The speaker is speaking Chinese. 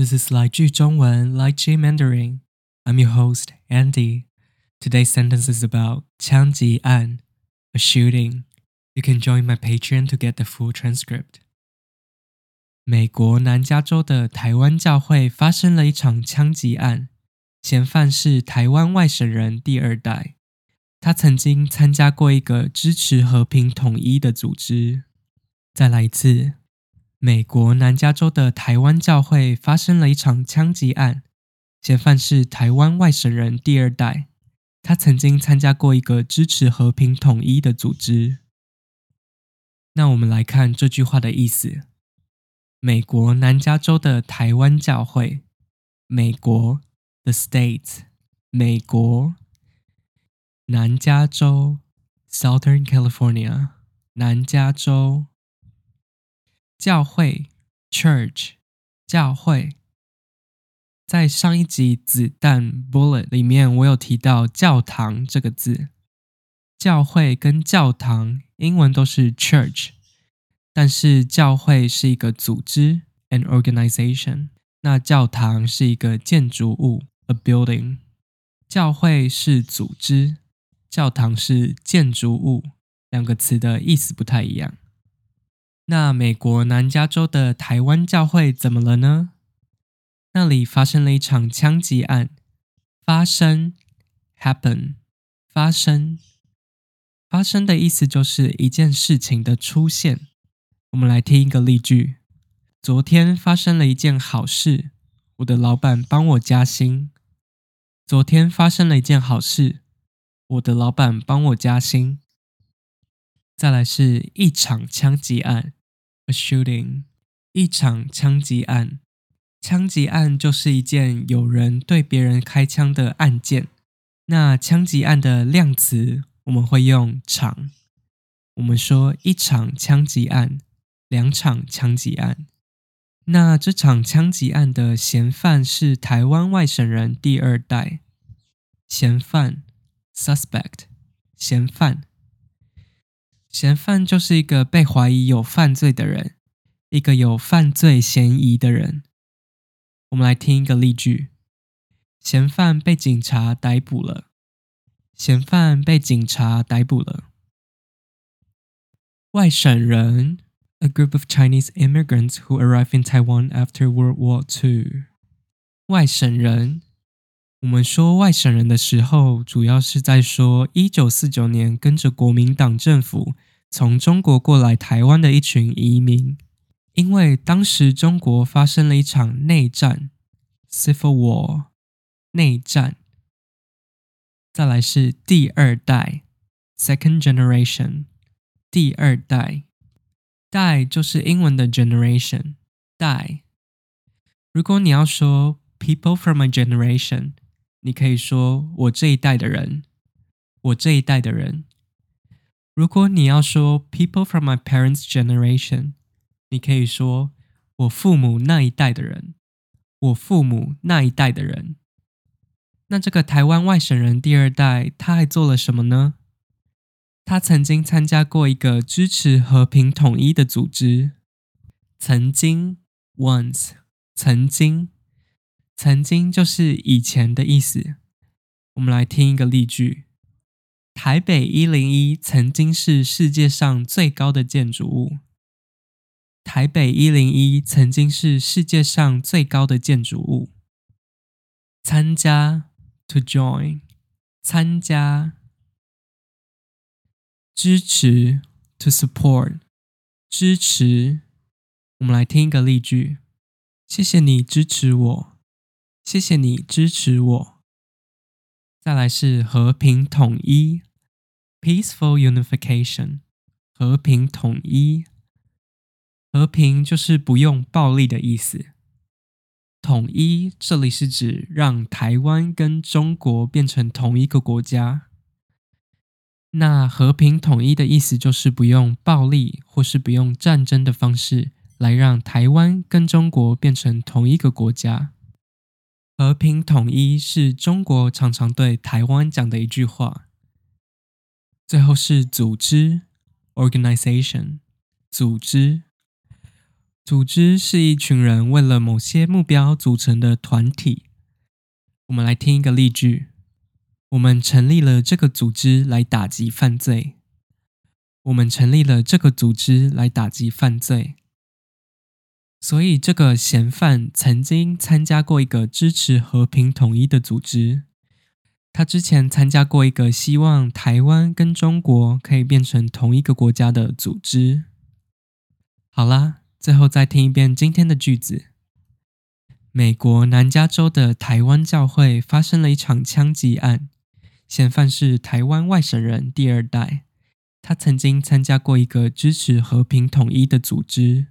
This is 来句中文 Lai Ji Mandarin. I'm your host, Andy. Today's sentence is about 枪击案, a shooting. You can join my Patreon to get the full transcript. 美国南加州的台湾教会发生了一场枪击案，嫌犯是台湾外省人第二代。他曾经参加过一个支持和平统一的组织。再来一次。 美国南加州的台湾教会发生了一场枪击案，嫌犯是台湾外省人第二代，他曾经参加过一个支持和平统一的组织。那我们来看这句话的意思：美国南加州的台湾教会，美国 the state，美国南加州 Southern California，南加州。教会 （church） 教会，在上一集子弹 （bullet） 里面，我有提到教堂这个字。教会跟教堂英文都是 church，但是教会是一个组织 （an organization），那教堂是一个建筑物 （a building）。教会是组织，教堂是建筑物，两个词的意思不太一样。那美国南加州的台湾教会怎么了呢？那里发生了一场枪击案。发生，happen，发生，发生的意思就是一件事情的出现。我们来听一个例句：昨天发生了一件好事，我的老板帮我加薪。昨天发生了一件好事，我的老板帮我加薪。再来是一场枪击案。A shooting，一场枪击案。枪击案就是一件有人对别人开枪的案件。那枪击案的量词我们会用场。我们说一场枪击案，两场枪击案。那这场枪击案的嫌犯是台湾外省人第二代。嫌犯，suspect，嫌犯。嫌犯就是一个被怀疑有犯罪的人，一个有犯罪嫌疑的人。我们来听一个例句：嫌犯被警察逮捕了。嫌犯被警察逮捕了。外省人，a group of Chinese immigrants who arrived in Taiwan after World War II。外省人，我们说外省人的时候，主要是在说一九四九年跟着国民党政府。从中国过来台湾的一群移民，因为当时中国发生了一场内战 （civil war）。内战。再来是第二代 （second generation）。第二代，代就是英文的 generation。代。如果你要说 “people from a generation”，你可以说我这一代的人，我这一代的人。如果你要说 people from my parents' generation，你可以说我父母那一代的人，我父母那一代的人。那这个台湾外省人第二代，他还做了什么呢？他曾经参加过一个支持和平统一的组织。曾经，once，曾经，曾经就是以前的意思。我们来听一个例句。台北一零一曾经是世界上最高的建筑物。台北一零一曾经是世界上最高的建筑物。参加，to join，参加。支持，to support，支持。我们来听一个例句：谢谢你支持我，谢谢你支持我。再来是和平统一，peaceful unification，和平统一，和平就是不用暴力的意思。统一这里是指让台湾跟中国变成同一个国家。那和平统一的意思就是不用暴力或是不用战争的方式来让台湾跟中国变成同一个国家。和平统一是中国常常对台湾讲的一句话。最后是组织 （organization），组织。组织是一群人为了某些目标组成的团体。我们来听一个例句：我们成立了这个组织来打击犯罪。我们成立了这个组织来打击犯罪。所以，这个嫌犯曾经参加过一个支持和平统一的组织。他之前参加过一个希望台湾跟中国可以变成同一个国家的组织。好啦，最后再听一遍今天的句子：美国南加州的台湾教会发生了一场枪击案，嫌犯是台湾外省人第二代。他曾经参加过一个支持和平统一的组织。